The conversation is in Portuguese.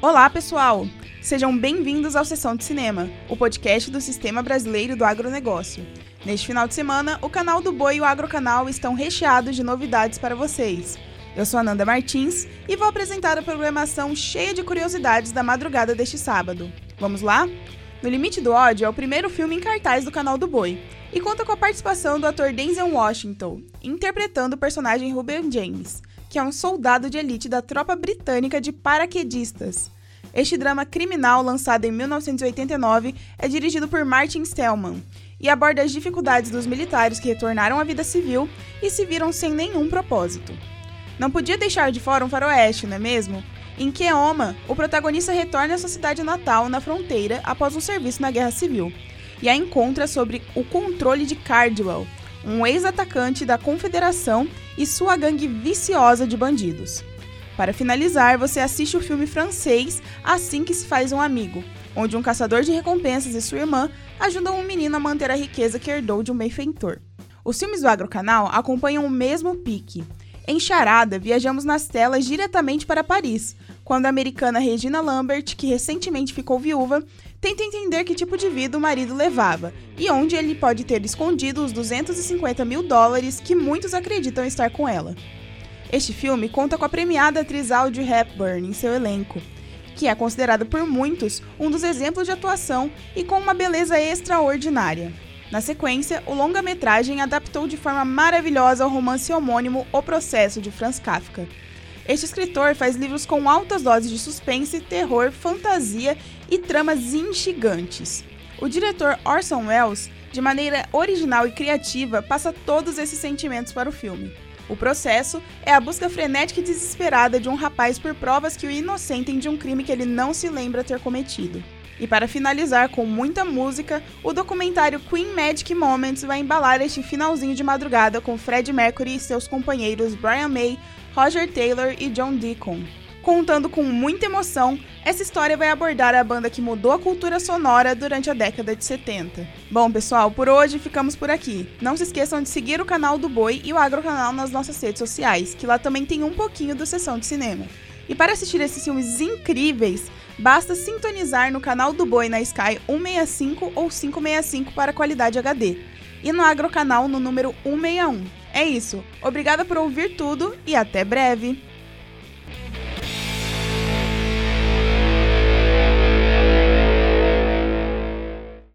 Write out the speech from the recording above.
Olá, pessoal! Sejam bem-vindos ao Sessão de Cinema, o podcast do Sistema Brasileiro do Agronegócio. Neste final de semana, o canal do Boi e o Agrocanal estão recheados de novidades para vocês. Eu sou Ananda Martins e vou apresentar a programação cheia de curiosidades da madrugada deste sábado. Vamos lá? No Limite do Ódio é o primeiro filme em cartaz do canal do Boi e conta com a participação do ator Denzel Washington, interpretando o personagem Ruben James, que é um soldado de elite da tropa britânica de paraquedistas. Este drama criminal, lançado em 1989, é dirigido por Martin Stellman e aborda as dificuldades dos militares que retornaram à vida civil e se viram sem nenhum propósito. Não podia deixar de fora um faroeste, não é mesmo? Em Keoma, o protagonista retorna à sua cidade natal, na fronteira, após um serviço na Guerra Civil, e a encontra sobre o controle de Cardwell, um ex-atacante da Confederação e sua gangue viciosa de bandidos. Para finalizar, você assiste o filme francês Assim que se faz um amigo, onde um caçador de recompensas e sua irmã ajudam um menino a manter a riqueza que herdou de um benfeitor. Os filmes do Agrocanal acompanham o mesmo pique, em Charada, viajamos nas telas diretamente para Paris, quando a americana Regina Lambert, que recentemente ficou viúva, tenta entender que tipo de vida o marido levava e onde ele pode ter escondido os 250 mil dólares que muitos acreditam estar com ela. Este filme conta com a premiada atriz Audrey Hepburn em seu elenco, que é considerada por muitos um dos exemplos de atuação e com uma beleza extraordinária. Na sequência, o longa-metragem adaptou de forma maravilhosa o romance homônimo O Processo de Franz Kafka. Este escritor faz livros com altas doses de suspense, terror, fantasia e tramas instigantes. O diretor Orson Welles, de maneira original e criativa, passa todos esses sentimentos para o filme. O processo é a busca frenética e desesperada de um rapaz por provas que o inocentem de um crime que ele não se lembra ter cometido. E para finalizar com muita música, o documentário Queen Magic Moments vai embalar este finalzinho de madrugada com Fred Mercury e seus companheiros Brian May, Roger Taylor e John Deacon. Contando com muita emoção, essa história vai abordar a banda que mudou a cultura sonora durante a década de 70. Bom, pessoal, por hoje ficamos por aqui. Não se esqueçam de seguir o canal do Boi e o Agrocanal nas nossas redes sociais, que lá também tem um pouquinho do Sessão de Cinema. E para assistir esses filmes incríveis, basta sintonizar no canal do Boi na Sky 165 ou 565 para qualidade HD e no Agrocanal no número 161. É isso. Obrigada por ouvir tudo e até breve.